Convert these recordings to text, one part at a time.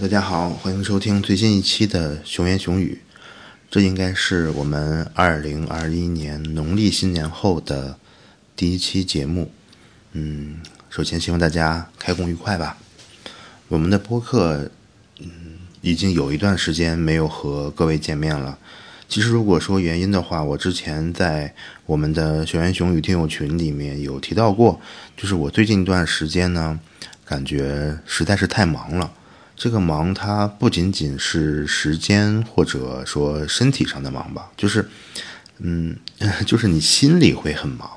大家好，欢迎收听最新一期的《熊言熊语》。这应该是我们二零二一年农历新年后的第一期节目。嗯，首先希望大家开工愉快吧。我们的播客，嗯，已经有一段时间没有和各位见面了。其实，如果说原因的话，我之前在我们的《熊言熊语》听友群里面有提到过，就是我最近一段时间呢，感觉实在是太忙了。这个忙，它不仅仅是时间或者说身体上的忙吧，就是，嗯，就是你心里会很忙。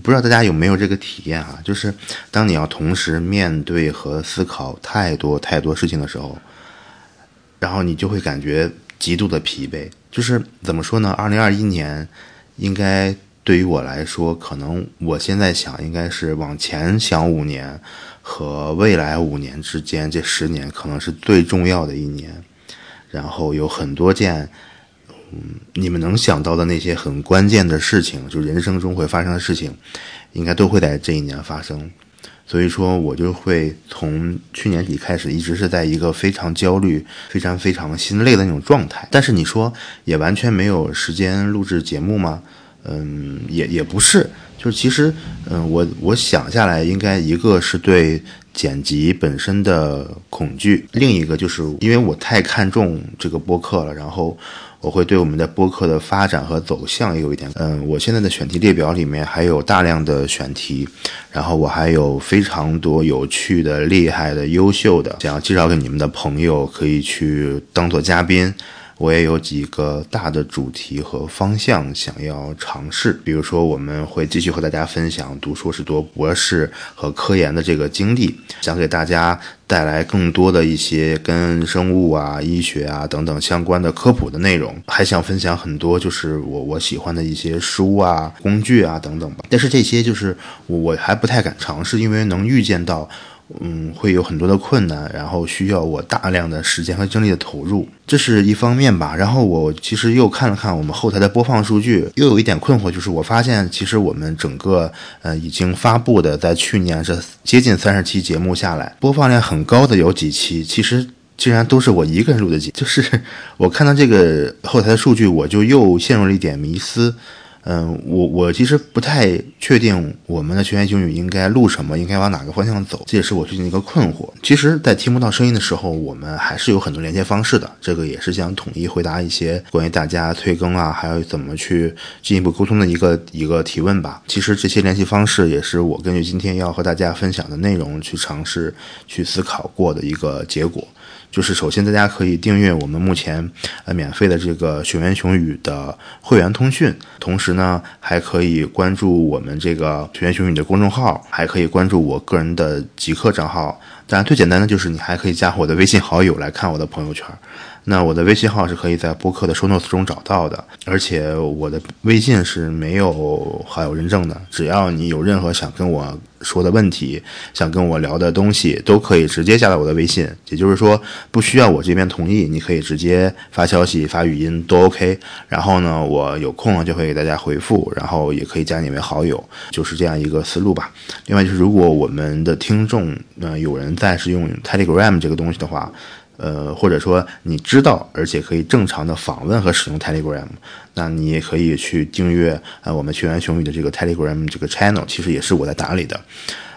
不知道大家有没有这个体验啊？就是当你要同时面对和思考太多太多事情的时候，然后你就会感觉极度的疲惫。就是怎么说呢？二零二一年应该对于我来说，可能我现在想应该是往前想五年。和未来五年之间，这十年可能是最重要的一年，然后有很多件，嗯，你们能想到的那些很关键的事情，就人生中会发生的事情，应该都会在这一年发生。所以说，我就会从去年底开始，一直是在一个非常焦虑、非常非常心累的那种状态。但是你说，也完全没有时间录制节目吗？嗯，也也不是。就是其实，嗯，我我想下来，应该一个是对剪辑本身的恐惧，另一个就是因为我太看重这个播客了，然后我会对我们的播客的发展和走向也有一点，嗯，我现在的选题列表里面还有大量的选题，然后我还有非常多有趣的、厉害的、优秀的，想要介绍给你们的朋友，可以去当做嘉宾。我也有几个大的主题和方向想要尝试，比如说我们会继续和大家分享读硕士、读博士和科研的这个经历，想给大家带来更多的一些跟生物啊、医学啊等等相关的科普的内容，还想分享很多就是我我喜欢的一些书啊、工具啊等等吧。但是这些就是我还不太敢尝试，因为能预见到。嗯，会有很多的困难，然后需要我大量的时间和精力的投入，这是一方面吧。然后我其实又看了看我们后台的播放数据，又有一点困惑，就是我发现其实我们整个呃已经发布的，在去年这接近三十期节目下来，播放量很高的有几期，其实竟然都是我一个人录的节，就是我看到这个后台的数据，我就又陷入了一点迷思。嗯，我我其实不太确定我们的全员英语应该录什么，应该往哪个方向走，这也是我最近一个困惑。其实，在听不到声音的时候，我们还是有很多连接方式的。这个也是想统一回答一些关于大家催更啊，还有怎么去进一步沟通的一个一个提问吧。其实这些联系方式也是我根据今天要和大家分享的内容去尝试去思考过的一个结果。就是首先，大家可以订阅我们目前呃免费的这个熊原熊语的会员通讯，同时呢，还可以关注我们这个熊原熊语的公众号，还可以关注我个人的极客账号。当然，最简单的就是你还可以加我的微信好友来看我的朋友圈。那我的微信号是可以在播客的 show notes 中找到的，而且我的微信是没有好友认证的。只要你有任何想跟我说的问题，想跟我聊的东西，都可以直接加到我的微信。也就是说，不需要我这边同意，你可以直接发消息、发语音都 OK。然后呢，我有空了就会给大家回复，然后也可以加你为好友，就是这样一个思路吧。另外就是，如果我们的听众呃有人在是用 Telegram 这个东西的话。呃，或者说你知道，而且可以正常的访问和使用 Telegram，那你也可以去订阅呃我们学员熊宇的这个 Telegram 这个 channel，其实也是我在打理的。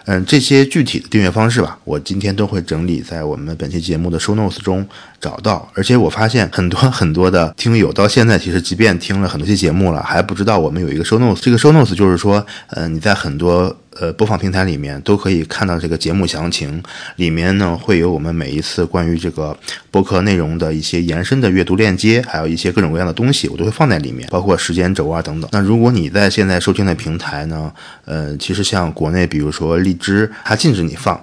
嗯，这些具体的订阅方式吧，我今天都会整理在我们本期节目的 show notes 中找到。而且我发现很多很多的听友到现在，其实即便听了很多期节目了，还不知道我们有一个 show notes。这个 show notes 就是说，呃，你在很多。呃，播放平台里面都可以看到这个节目详情，里面呢会有我们每一次关于这个播客内容的一些延伸的阅读链接，还有一些各种各样的东西，我都会放在里面，包括时间轴啊等等。那如果你在现在收听的平台呢，呃，其实像国内，比如说荔枝，它禁止你放。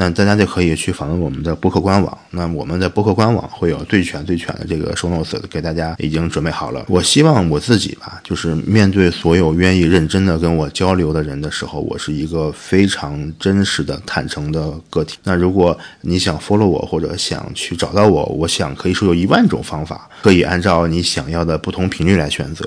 那大家就可以去访问我们的播客官网。那我们的播客官网会有最全最全的这个收 notes 给大家已经准备好了。我希望我自己吧，就是面对所有愿意认真的跟我交流的人的时候，我是一个非常真实的、坦诚的个体。那如果你想 follow 我或者想去找到我，我想可以说有一万种方法，可以按照你想要的不同频率来选择。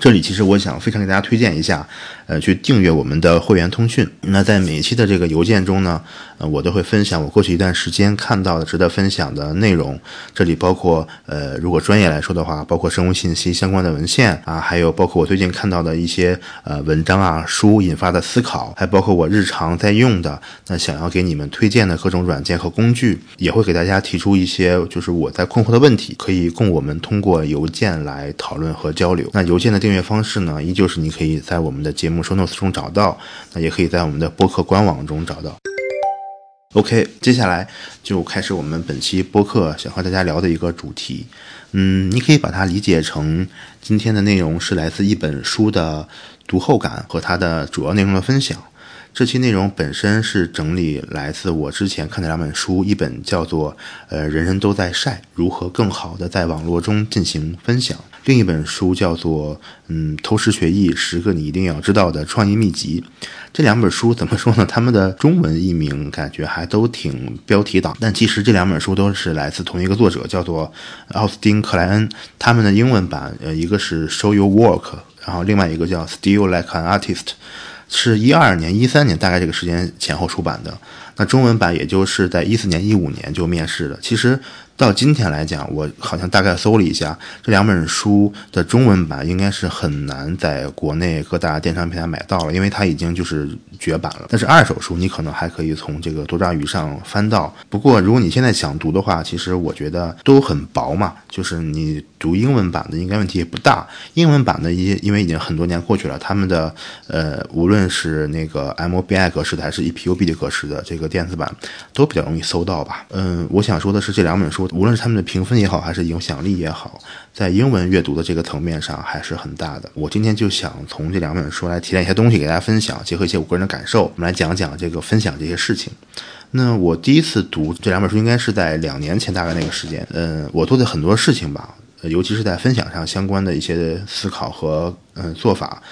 这里其实我想非常给大家推荐一下，呃，去订阅我们的会员通讯。那在每一期的这个邮件中呢，呃，我都会分享我过去一段时间看到的值得分享的内容。这里包括呃，如果专业来说的话，包括生物信息相关的文献啊，还有包括我最近看到的一些呃文章啊、书引发的思考，还包括我日常在用的那想要给你们推荐的各种软件和工具，也会给大家提出一些就是我在困惑的问题，可以供我们通过邮件来讨论和交流。那邮件的订阅方式呢，依旧是你可以在我们的节目 show notes 中找到，那也可以在我们的播客官网中找到。OK，接下来就开始我们本期播客想和大家聊的一个主题。嗯，你可以把它理解成今天的内容是来自一本书的读后感和它的主要内容的分享。这期内容本身是整理来自我之前看的两本书，一本叫做《呃人人都在晒如何更好的在网络中进行分享》。另一本书叫做《嗯，偷师学艺：十个你一定要知道的创意秘籍》。这两本书怎么说呢？他们的中文译名感觉还都挺标题党，但其实这两本书都是来自同一个作者，叫做奥斯汀·克莱恩。他们的英文版，呃，一个是 “Show Your Work”，然后另外一个叫 “Still Like an Artist”，是一二年、一三年大概这个时间前后出版的。那中文版也就是在一四年、一五年就面世了。其实。到今天来讲，我好像大概搜了一下，这两本书的中文版应该是很难在国内各大电商平台买到了，因为它已经就是绝版了。但是二手书你可能还可以从这个多抓鱼上翻到。不过如果你现在想读的话，其实我觉得都很薄嘛，就是你读英文版的应该问题也不大。英文版的一些，因为已经很多年过去了，他们的呃，无论是那个 MOBI 格式的还是 EPUB 的格式的这个电子版，都比较容易搜到吧。嗯，我想说的是这两本书。无论是他们的评分也好，还是影响力也好，在英文阅读的这个层面上还是很大的。我今天就想从这两本书来提炼一些东西给大家分享，结合一些我个人的感受，我们来讲讲这个分享这些事情。那我第一次读这两本书，应该是在两年前大概那个时间。嗯，我做的很多事情吧，尤其是在分享上相关的一些思考和嗯做法。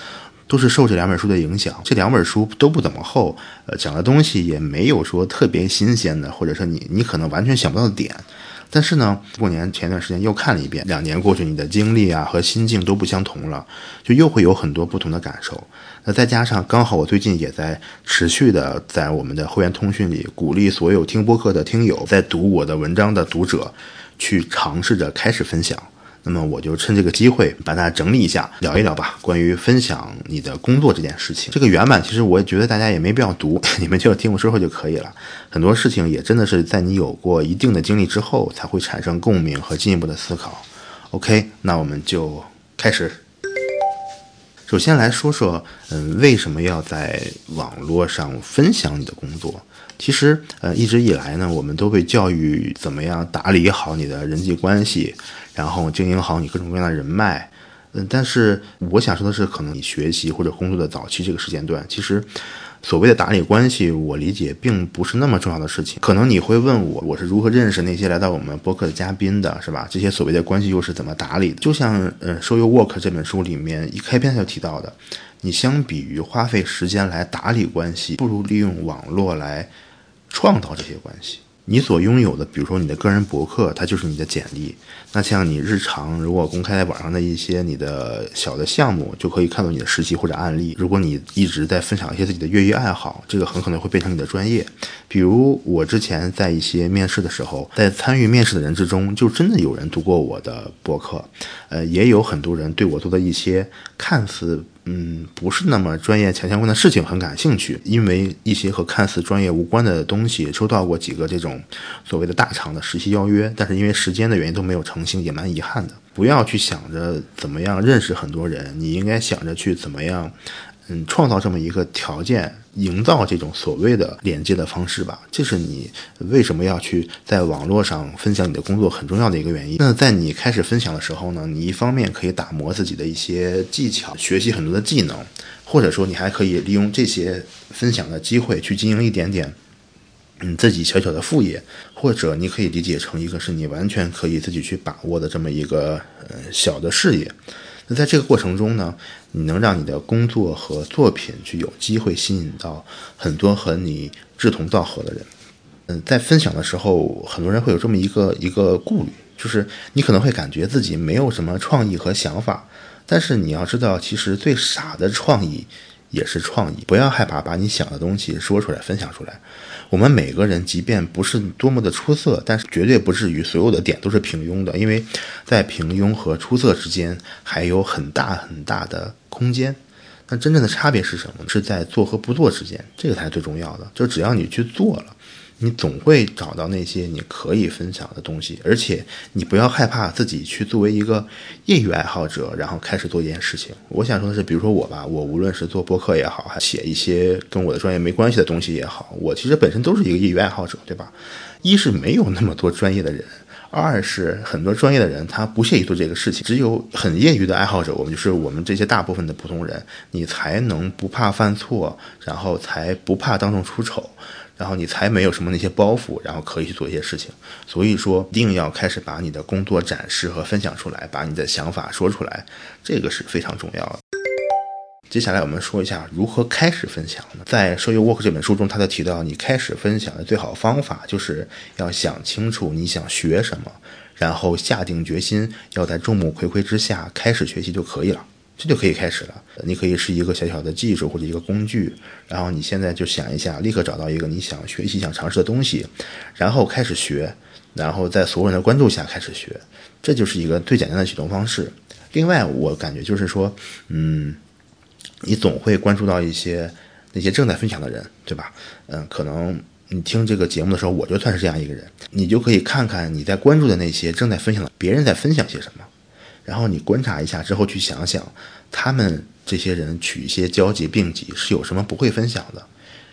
都是受这两本书的影响，这两本书都不怎么厚，呃，讲的东西也没有说特别新鲜的，或者说你你可能完全想不到的点。但是呢，过年前段时间又看了一遍，两年过去，你的经历啊和心境都不相同了，就又会有很多不同的感受。那再加上刚好我最近也在持续的在我们的会员通讯里鼓励所有听播客的听友，在读我的文章的读者，去尝试着开始分享。那么我就趁这个机会把它整理一下，聊一聊吧。关于分享你的工作这件事情，这个原版其实我也觉得大家也没必要读，你们就听我说说就可以了。很多事情也真的是在你有过一定的经历之后，才会产生共鸣和进一步的思考。OK，那我们就开始。首先来说说，嗯，为什么要在网络上分享你的工作？其实，呃，一直以来呢，我们都被教育怎么样打理好你的人际关系，然后经营好你各种各样的人脉。嗯，但是我想说的是，可能你学习或者工作的早期这个时间段，其实所谓的打理关系，我理解并不是那么重要的事情。可能你会问我，我是如何认识那些来到我们播客的嘉宾的，是吧？这些所谓的关系又是怎么打理的？就像嗯《Show You Work》这本书里面一开篇就提到的，你相比于花费时间来打理关系，不如利用网络来。创造这些关系，你所拥有的，比如说你的个人博客，它就是你的简历。那像你日常如果公开在网上的一些你的小的项目，就可以看到你的实习或者案例。如果你一直在分享一些自己的业余爱好，这个很可能会变成你的专业。比如我之前在一些面试的时候，在参与面试的人之中，就真的有人读过我的博客，呃，也有很多人对我做的一些看似。嗯，不是那么专业强相关的事情很感兴趣，因为一些和看似专业无关的东西，收到过几个这种所谓的大厂的实习邀约，但是因为时间的原因都没有成型，也蛮遗憾的。不要去想着怎么样认识很多人，你应该想着去怎么样。嗯，创造这么一个条件，营造这种所谓的连接的方式吧，这是你为什么要去在网络上分享你的工作很重要的一个原因。那在你开始分享的时候呢，你一方面可以打磨自己的一些技巧，学习很多的技能，或者说你还可以利用这些分享的机会去经营一点点，嗯，自己小小的副业，或者你可以理解成一个是你完全可以自己去把握的这么一个呃小的事业。那在这个过程中呢，你能让你的工作和作品去有机会吸引到很多和你志同道合的人。嗯，在分享的时候，很多人会有这么一个一个顾虑，就是你可能会感觉自己没有什么创意和想法，但是你要知道，其实最傻的创意也是创意。不要害怕把你想的东西说出来、分享出来。我们每个人，即便不是多么的出色，但是绝对不至于所有的点都是平庸的，因为在平庸和出色之间还有很大很大的空间。那真正的差别是什么？是在做和不做之间，这个才是最重要的。就只要你去做了。你总会找到那些你可以分享的东西，而且你不要害怕自己去作为一个业余爱好者，然后开始做一件事情。我想说的是，比如说我吧，我无论是做播客也好，还写一些跟我的专业没关系的东西也好，我其实本身都是一个业余爱好者，对吧？一是没有那么多专业的人，二是很多专业的人他不屑于做这个事情，只有很业余的爱好者，我们就是我们这些大部分的普通人，你才能不怕犯错，然后才不怕当众出丑。然后你才没有什么那些包袱，然后可以去做一些事情。所以说，一定要开始把你的工作展示和分享出来，把你的想法说出来，这个是非常重要的。接下来我们说一下如何开始分享呢？在《收益 Work》这本书中，他就提到，你开始分享的最好方法就是要想清楚你想学什么，然后下定决心要在众目睽睽之下开始学习就可以了。这就可以开始了。你可以是一个小小的技术或者一个工具，然后你现在就想一下，立刻找到一个你想学习、想尝试的东西，然后开始学，然后在所有人的关注下开始学，这就是一个最简单的启动方式。另外，我感觉就是说，嗯，你总会关注到一些那些正在分享的人，对吧？嗯，可能你听这个节目的时候，我就算是这样一个人，你就可以看看你在关注的那些正在分享的别人在分享些什么。然后你观察一下之后，去想想，他们这些人取一些交集并集是有什么不会分享的？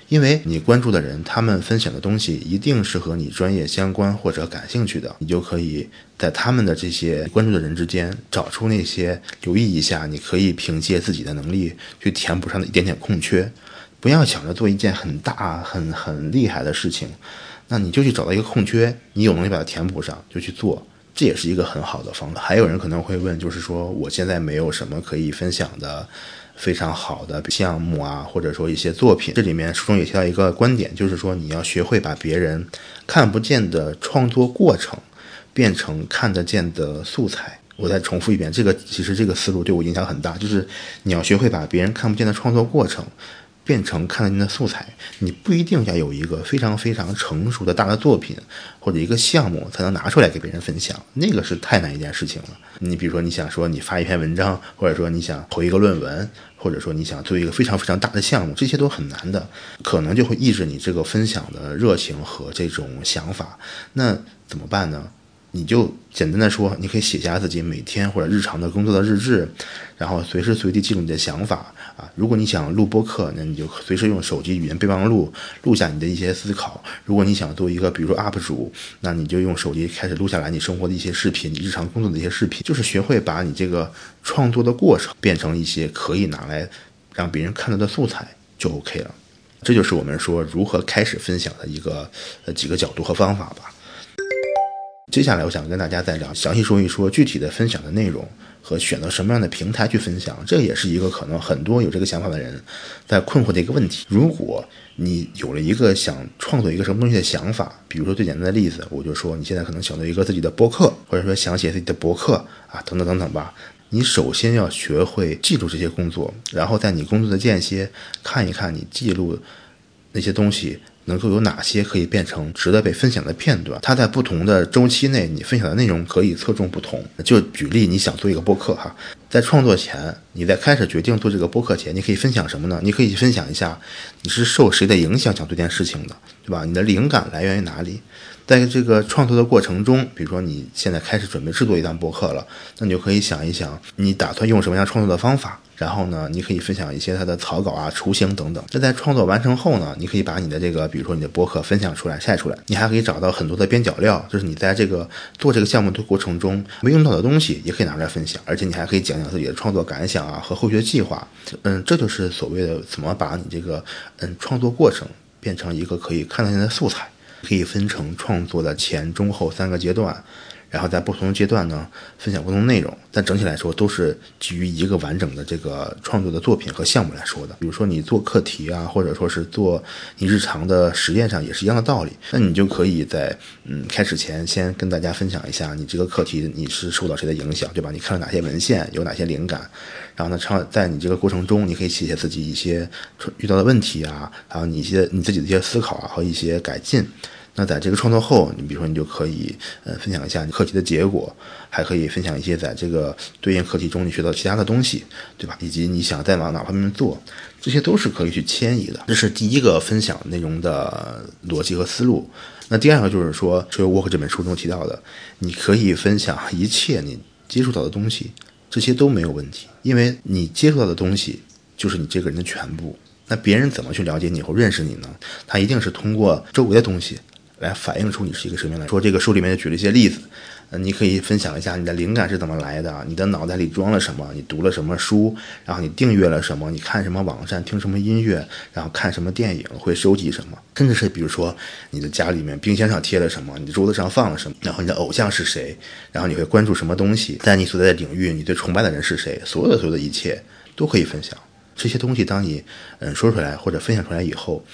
因为你关注的人，他们分享的东西一定是和你专业相关或者感兴趣的，你就可以在他们的这些关注的人之间找出那些留意一下，你可以凭借自己的能力去填补上的一点点空缺。不要想着做一件很大、很很厉害的事情，那你就去找到一个空缺，你有能力把它填补上，就去做。这也是一个很好的方法。还有人可能会问，就是说我现在没有什么可以分享的非常好的项目啊，或者说一些作品。这里面书中也提到一个观点，就是说你要学会把别人看不见的创作过程变成看得见的素材。我再重复一遍，这个其实这个思路对我影响很大，就是你要学会把别人看不见的创作过程。变成看得见的素材，你不一定要有一个非常非常成熟的大的作品或者一个项目才能拿出来给别人分享，那个是太难一件事情了。你比如说你想说你发一篇文章，或者说你想投一个论文，或者说你想做一个非常非常大的项目，这些都很难的，可能就会抑制你这个分享的热情和这种想法。那怎么办呢？你就简单的说，你可以写下自己每天或者日常的工作的日志，然后随时随地记录你的想法啊。如果你想录播客，那你就随时用手机语音备忘录录下你的一些思考。如果你想做一个，比如说 UP 主，那你就用手机开始录下来你生活的一些视频，你日常工作的一些视频。就是学会把你这个创作的过程变成一些可以拿来让别人看到的素材，就 OK 了。这就是我们说如何开始分享的一个呃几个角度和方法吧。接下来，我想跟大家再聊，详细说一说具体的分享的内容和选择什么样的平台去分享。这也是一个可能很多有这个想法的人在困惑的一个问题。如果你有了一个想创作一个什么东西的想法，比如说最简单的例子，我就说你现在可能想做一个自己的博客，或者说想写自己的博客啊，等等等等吧。你首先要学会记录这些工作，然后在你工作的间歇看一看你记录那些东西。能够有哪些可以变成值得被分享的片段？它在不同的周期内，你分享的内容可以侧重不同。就举例，你想做一个播客哈，在创作前，你在开始决定做这个播客前，你可以分享什么呢？你可以分享一下你是受谁的影响想做这件事情的，对吧？你的灵感来源于哪里？在这个创作的过程中，比如说你现在开始准备制作一段播客了，那你就可以想一想，你打算用什么样创作的方法？然后呢，你可以分享一些它的草稿啊、雏形等等。那在创作完成后呢，你可以把你的这个，比如说你的博客分享出来、晒出来。你还可以找到很多的边角料，就是你在这个做这个项目的过程中没用到的东西，也可以拿出来分享。而且你还可以讲讲自己的创作感想啊和后续计划。嗯，这就是所谓的怎么把你这个嗯创作过程变成一个可以看得见的素材。可以分成创作的前、中、后三个阶段。然后在不同的阶段呢分享不同内容，但整体来说都是基于一个完整的这个创作的作品和项目来说的。比如说你做课题啊，或者说是做你日常的实验上也是一样的道理。那你就可以在嗯开始前先跟大家分享一下你这个课题你是受到谁的影响，对吧？你看了哪些文献，有哪些灵感？然后呢，唱在你这个过程中，你可以写写自己一些遇到的问题啊，还有你一些你自己的一些思考啊和一些改进。那在这个创作后，你比如说你就可以呃分享一下你课题的结果，还可以分享一些在这个对应课题中你学到其他的东西，对吧？以及你想再往哪方面做，这些都是可以去迁移的。这是第一个分享内容的逻辑和思路。那第二个就是说，《所有 Work》这本书中提到的，你可以分享一切你接触到的东西，这些都没有问题，因为你接触到的东西就是你这个人的全部。那别人怎么去了解你或认识你呢？他一定是通过周围的东西。来反映出你是一个什么样的。说这个书里面举了一些例子，呃，你可以分享一下你的灵感是怎么来的，你的脑袋里装了什么，你读了什么书，然后你订阅了什么，你看什么网站，听什么音乐，然后看什么电影，会收集什么，甚至是比如说你的家里面冰箱上贴了什么，你的桌子上放了什么，然后你的偶像是谁，然后你会关注什么东西，在你所在的领域，你最崇拜的人是谁，所有的所有的一切都可以分享。这些东西当你嗯说出来或者分享出来以后。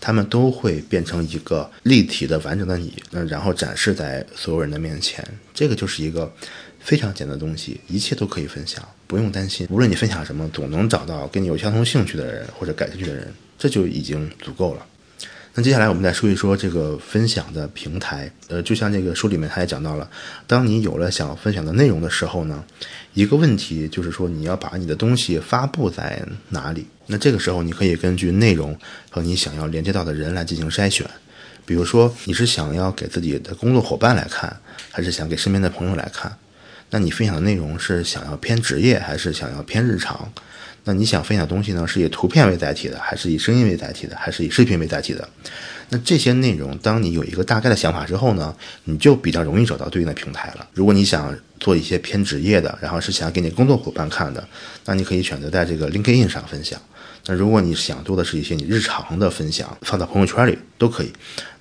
他们都会变成一个立体的、完整的你，嗯然后展示在所有人的面前。这个就是一个非常简单的东西，一切都可以分享，不用担心。无论你分享什么，总能找到跟你有相同兴趣的人或者感兴趣的人，这就已经足够了。那接下来我们再说一说这个分享的平台。呃，就像这个书里面他也讲到了，当你有了想分享的内容的时候呢，一个问题就是说你要把你的东西发布在哪里。那这个时候你可以根据内容和你想要连接到的人来进行筛选。比如说你是想要给自己的工作伙伴来看，还是想给身边的朋友来看？那你分享的内容是想要偏职业，还是想要偏日常？那你想分享东西呢？是以图片为载体的，还是以声音为载体的，还是以视频为载体的？那这些内容，当你有一个大概的想法之后呢，你就比较容易找到对应的平台了。如果你想做一些偏职业的，然后是想给你工作伙伴看的，那你可以选择在这个 LinkedIn 上分享。那如果你想做的是一些你日常的分享，放到朋友圈里都可以。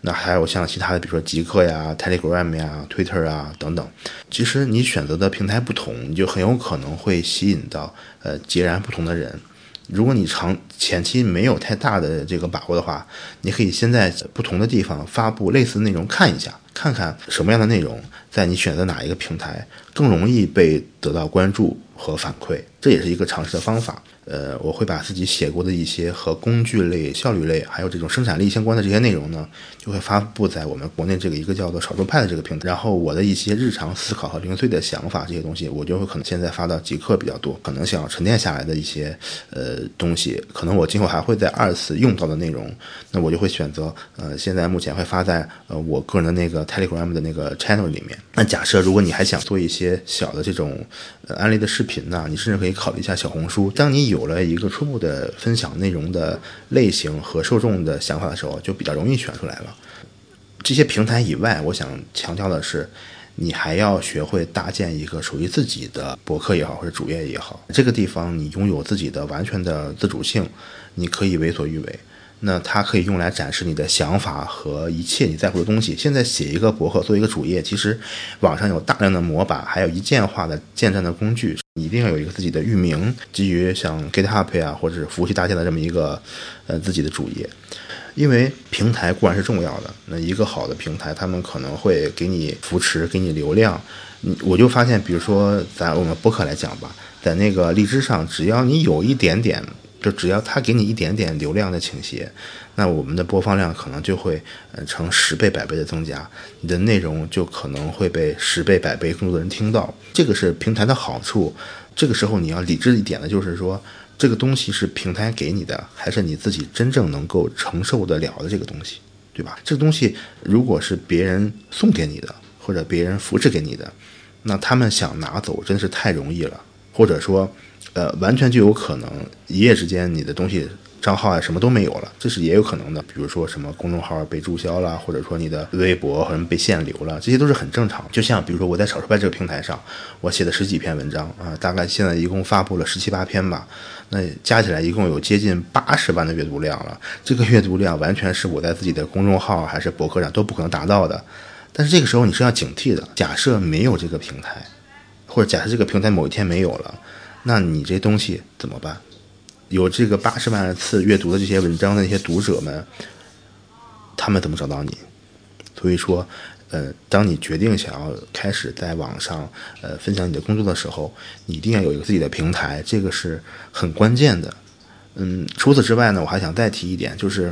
那还有像其他的，比如说极客呀、Telegram 呀、Twitter 啊等等。其实你选择的平台不同，你就很有可能会吸引到呃截然不同的人。如果你长前期没有太大的这个把握的话，你可以先在不同的地方发布类似内容看一下，看看什么样的内容在你选择哪一个平台更容易被得到关注和反馈，这也是一个尝试的方法。呃，我会把自己写过的一些和工具类、效率类，还有这种生产力相关的这些内容呢，就会发布在我们国内这个一个叫做少数派的这个平台。然后我的一些日常思考和零碎的想法这些东西，我就会可能现在发到极客比较多。可能想要沉淀下来的一些呃东西，可能我今后还会在二次用到的内容，那我就会选择呃现在目前会发在呃我个人的那个 Telegram 的那个 channel 里面。那假设如果你还想做一些小的这种案例的视频呢，你甚至可以考虑一下小红书。当你有有了一个初步的分享内容的类型和受众的想法的时候，就比较容易选出来了。这些平台以外，我想强调的是，你还要学会搭建一个属于自己的博客也好，或者主页也好。这个地方你拥有自己的完全的自主性，你可以为所欲为。那它可以用来展示你的想法和一切你在乎的东西。现在写一个博客，做一个主页，其实网上有大量的模板，还有一键化的建站的工具。你一定要有一个自己的域名，基于像 GitHub 啊，或者是服务器搭建的这么一个呃自己的主页。因为平台固然是重要的，那一个好的平台，他们可能会给你扶持，给你流量。你我就发现，比如说在我们博客来讲吧，在那个荔枝上，只要你有一点点。就只要他给你一点点流量的倾斜，那我们的播放量可能就会呃成十倍百倍的增加，你的内容就可能会被十倍百倍更多的人听到。这个是平台的好处。这个时候你要理智一点的，就是说这个东西是平台给你的，还是你自己真正能够承受得了的这个东西，对吧？这个东西如果是别人送给你的，或者别人扶持给你的，那他们想拿走真是太容易了，或者说。呃，完全就有可能一夜之间你的东西账号啊什么都没有了，这是也有可能的。比如说什么公众号被注销了，或者说你的微博或者被限流了，这些都是很正常。就像比如说我在少数派这个平台上，我写的十几篇文章啊，大概现在一共发布了十七八篇吧，那加起来一共有接近八十万的阅读量了。这个阅读量完全是我在自己的公众号还是博客上都不可能达到的。但是这个时候你是要警惕的。假设没有这个平台，或者假设这个平台某一天没有了，那你这东西怎么办？有这个八十万次阅读的这些文章的那些读者们，他们怎么找到你？所以说，呃，当你决定想要开始在网上呃分享你的工作的时候，你一定要有一个自己的平台，这个是很关键的。嗯，除此之外呢，我还想再提一点，就是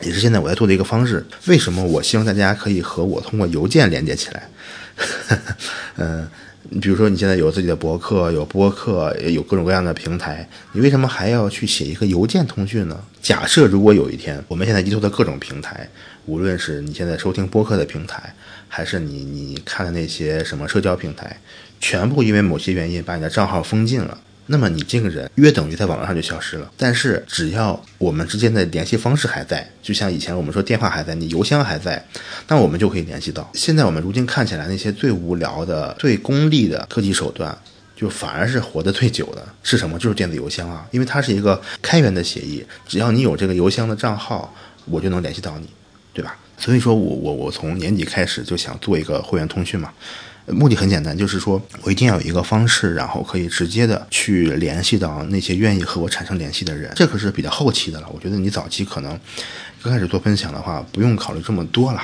也是现在我在做的一个方式。为什么我希望大家可以和我通过邮件连接起来？嗯。你比如说，你现在有自己的博客，有播客，有各种各样的平台，你为什么还要去写一个邮件通讯呢？假设如果有一天，我们现在依托的各种平台，无论是你现在收听播客的平台，还是你你看的那些什么社交平台，全部因为某些原因把你的账号封禁了。那么你这个人约等于在网络上就消失了。但是只要我们之间的联系方式还在，就像以前我们说电话还在，你邮箱还在，那我们就可以联系到。现在我们如今看起来那些最无聊的、最功利的科技手段，就反而是活得最久的，是什么？就是电子邮箱啊，因为它是一个开源的协议，只要你有这个邮箱的账号，我就能联系到你，对吧？所以说我我我从年底开始就想做一个会员通讯嘛。目的很简单，就是说我一定要有一个方式，然后可以直接的去联系到那些愿意和我产生联系的人。这可是比较后期的了。我觉得你早期可能刚开始做分享的话，不用考虑这么多了。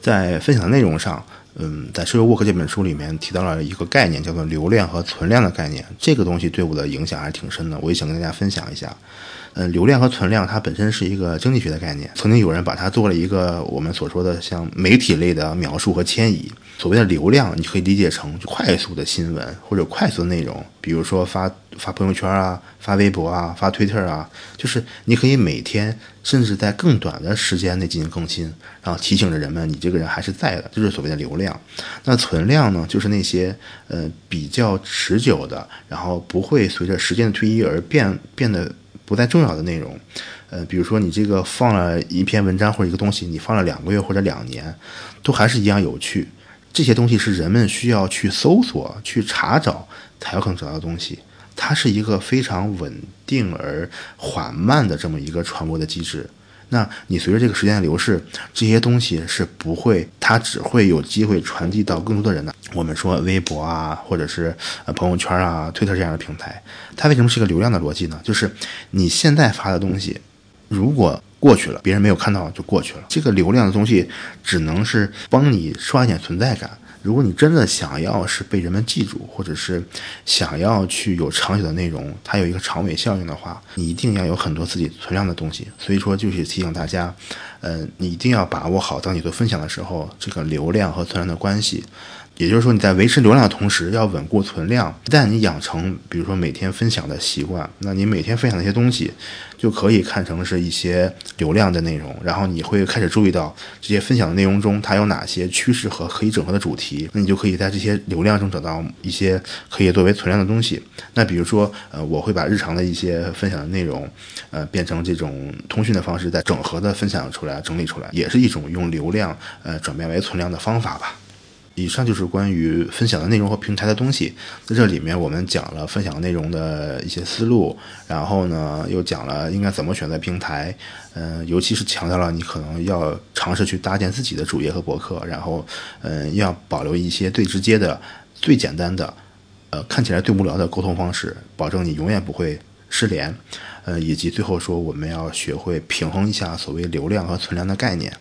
在分享的内容上，嗯，在《社会沃克》这本书里面提到了一个概念，叫做流量和存量的概念。这个东西对我的影响还是挺深的，我也想跟大家分享一下。呃，流量和存量它本身是一个经济学的概念，曾经有人把它做了一个我们所说的像媒体类的描述和迁移。所谓的流量，你可以理解成快速的新闻或者快速的内容，比如说发发朋友圈啊、发微博啊、发推特啊，就是你可以每天甚至在更短的时间内进行更新，然后提醒着人们你这个人还是在的，就是所谓的流量。那存量呢，就是那些呃比较持久的，然后不会随着时间的推移而变变得。不再重要的内容，呃，比如说你这个放了一篇文章或者一个东西，你放了两个月或者两年，都还是一样有趣。这些东西是人们需要去搜索、去查找才有可能找到的东西。它是一个非常稳定而缓慢的这么一个传播的机制。那你随着这个时间的流逝，这些东西是不会，它只会有机会传递到更多的人的。我们说微博啊，或者是呃朋友圈啊、推特这样的平台，它为什么是个流量的逻辑呢？就是你现在发的东西，如果过去了，别人没有看到就过去了。这个流量的东西只能是帮你刷一点存在感。如果你真的想要是被人们记住，或者是想要去有长久的内容，它有一个长尾效应的话，你一定要有很多自己存量的东西。所以说，就是提醒大家，呃，你一定要把握好当你做分享的时候，这个流量和存量的关系。也就是说，你在维持流量的同时，要稳固存量。一旦你养成，比如说每天分享的习惯，那你每天分享的一些东西，就可以看成是一些流量的内容。然后你会开始注意到这些分享的内容中，它有哪些趋势和可以整合的主题。那你就可以在这些流量中找到一些可以作为存量的东西。那比如说，呃，我会把日常的一些分享的内容，呃，变成这种通讯的方式，再整合的分享出来、整理出来，也是一种用流量呃转变为存量的方法吧。以上就是关于分享的内容和平台的东西，在这里面我们讲了分享内容的一些思路，然后呢又讲了应该怎么选择平台，嗯，尤其是强调了你可能要尝试去搭建自己的主页和博客，然后嗯要保留一些最直接的、最简单的，呃看起来最无聊的沟通方式，保证你永远不会失联，呃以及最后说我们要学会平衡一下所谓流量和存量的概念。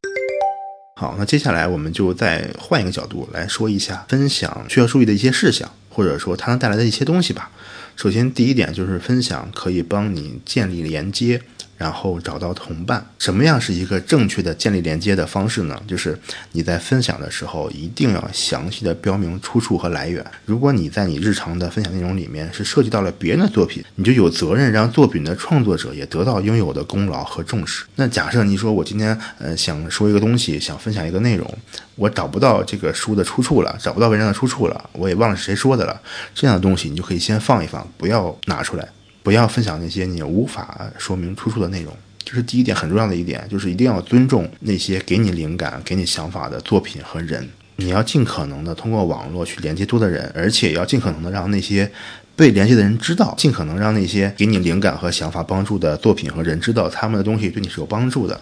好，那接下来我们就再换一个角度来说一下分享需要注意的一些事项，或者说它能带来的一些东西吧。首先，第一点就是分享可以帮你建立连接。然后找到同伴，什么样是一个正确的建立连接的方式呢？就是你在分享的时候一定要详细的标明出处和来源。如果你在你日常的分享内容里面是涉及到了别人的作品，你就有责任让作品的创作者也得到应有的功劳和重视。那假设你说我今天呃想说一个东西，想分享一个内容，我找不到这个书的出处了，找不到文章的出处了，我也忘了是谁说的了，这样的东西你就可以先放一放，不要拿出来。不要分享那些你无法说明出处的内容，这是第一点很重要的一点，就是一定要尊重那些给你灵感、给你想法的作品和人。你要尽可能的通过网络去连接多的人，而且要尽可能的让那些被连接的人知道，尽可能让那些给你灵感和想法帮助的作品和人知道，他们的东西对你是有帮助的。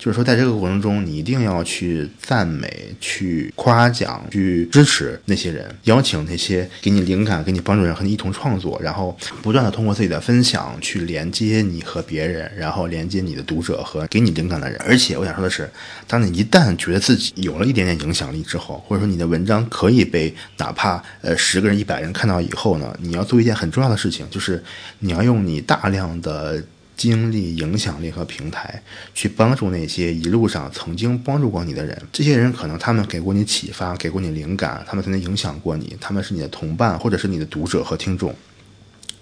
就是说，在这个过程中，你一定要去赞美、去夸奖、去支持那些人，邀请那些给你灵感、给你帮助人和你一同创作，然后不断的通过自己的分享去连接你和别人，然后连接你的读者和给你灵感的人。而且，我想说的是，当你一旦觉得自己有了一点点影响力之后，或者说你的文章可以被哪怕呃十个人、一百人看到以后呢，你要做一件很重要的事情，就是你要用你大量的。精力、影响力和平台，去帮助那些一路上曾经帮助过你的人。这些人可能他们给过你启发，给过你灵感，他们曾经影响过你，他们是你的同伴，或者是你的读者和听众。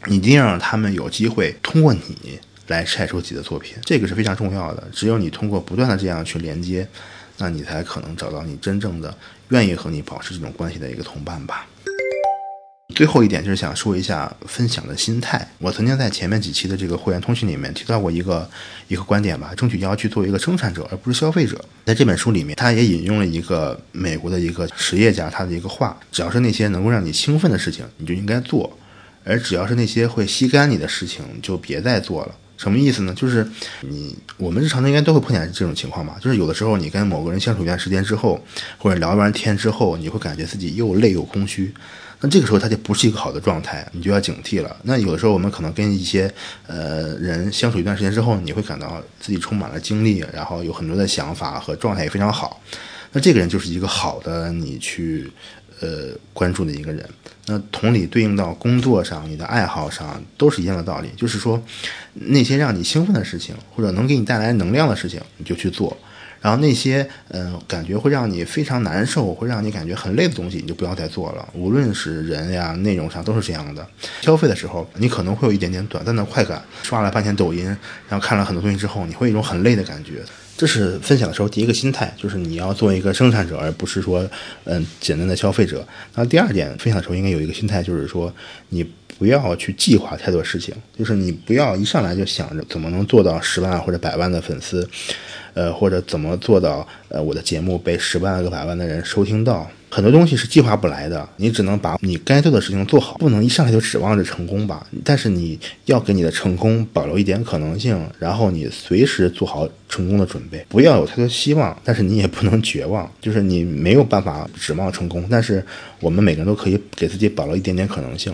你一定要让他们有机会通过你来晒出自己的作品，这个是非常重要的。只有你通过不断的这样去连接，那你才可能找到你真正的愿意和你保持这种关系的一个同伴吧。最后一点就是想说一下分享的心态。我曾经在前面几期的这个会员通讯里面提到过一个一个观点吧，争取要去做一个生产者而不是消费者。在这本书里面，他也引用了一个美国的一个实业家他的一个话：只要是那些能够让你兴奋的事情，你就应该做；而只要是那些会吸干你的事情，就别再做了。什么意思呢？就是你我们日常中应该都会碰见这种情况吧？就是有的时候你跟某个人相处一段时间之后，或者聊完天之后，你会感觉自己又累又空虚。那这个时候他就不是一个好的状态，你就要警惕了。那有的时候我们可能跟一些呃人相处一段时间之后，你会感到自己充满了精力，然后有很多的想法和状态也非常好。那这个人就是一个好的你去呃关注的一个人。那同理对应到工作上，你的爱好上都是一样的道理，就是说那些让你兴奋的事情，或者能给你带来能量的事情，你就去做。然后那些嗯，感觉会让你非常难受，会让你感觉很累的东西，你就不要再做了。无论是人呀、内容上都是这样的。消费的时候，你可能会有一点点短暂的快感，刷了半天抖音，然后看了很多东西之后，你会有一种很累的感觉。这是分享的时候第一个心态，就是你要做一个生产者，而不是说嗯简单的消费者。那第二点，分享的时候应该有一个心态，就是说你不要去计划太多事情，就是你不要一上来就想着怎么能做到十万或者百万的粉丝。呃，或者怎么做到呃，我的节目被十万个百万的人收听到？很多东西是计划不来的，你只能把你该做的事情做好，不能一上来就指望着成功吧。但是你要给你的成功保留一点可能性，然后你随时做好成功的准备，不要有太多希望，但是你也不能绝望。就是你没有办法指望成功，但是我们每个人都可以给自己保留一点点可能性。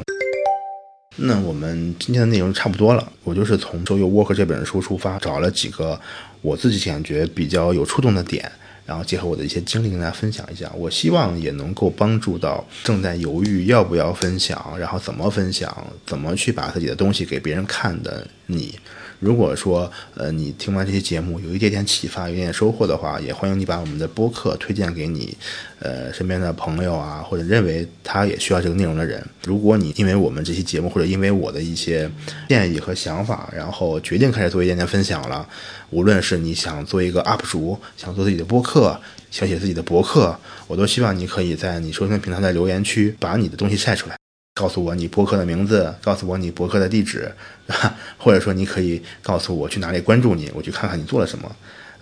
那我们今天的内容差不多了，我就是从《周游沃克》这本书出发，找了几个我自己感觉比较有触动的点，然后结合我的一些经历跟大家分享一下。我希望也能够帮助到正在犹豫要不要分享，然后怎么分享，怎么去把自己的东西给别人看的你。如果说，呃，你听完这些节目有一点点启发，有一点点收获的话，也欢迎你把我们的播客推荐给你，呃，身边的朋友啊，或者认为他也需要这个内容的人。如果你因为我们这期节目，或者因为我的一些建议和想法，然后决定开始做一点点分享了，无论是你想做一个 UP 主，想做自己的播客，想写自己的博客，我都希望你可以在你收听平台的留言区把你的东西晒出来。告诉我你博客的名字，告诉我你博客的地址，或者说你可以告诉我去哪里关注你，我去看看你做了什么。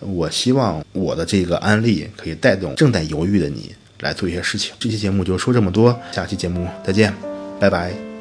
我希望我的这个案例可以带动正在犹豫的你来做一些事情。这期节目就说这么多，下期节目再见，拜拜。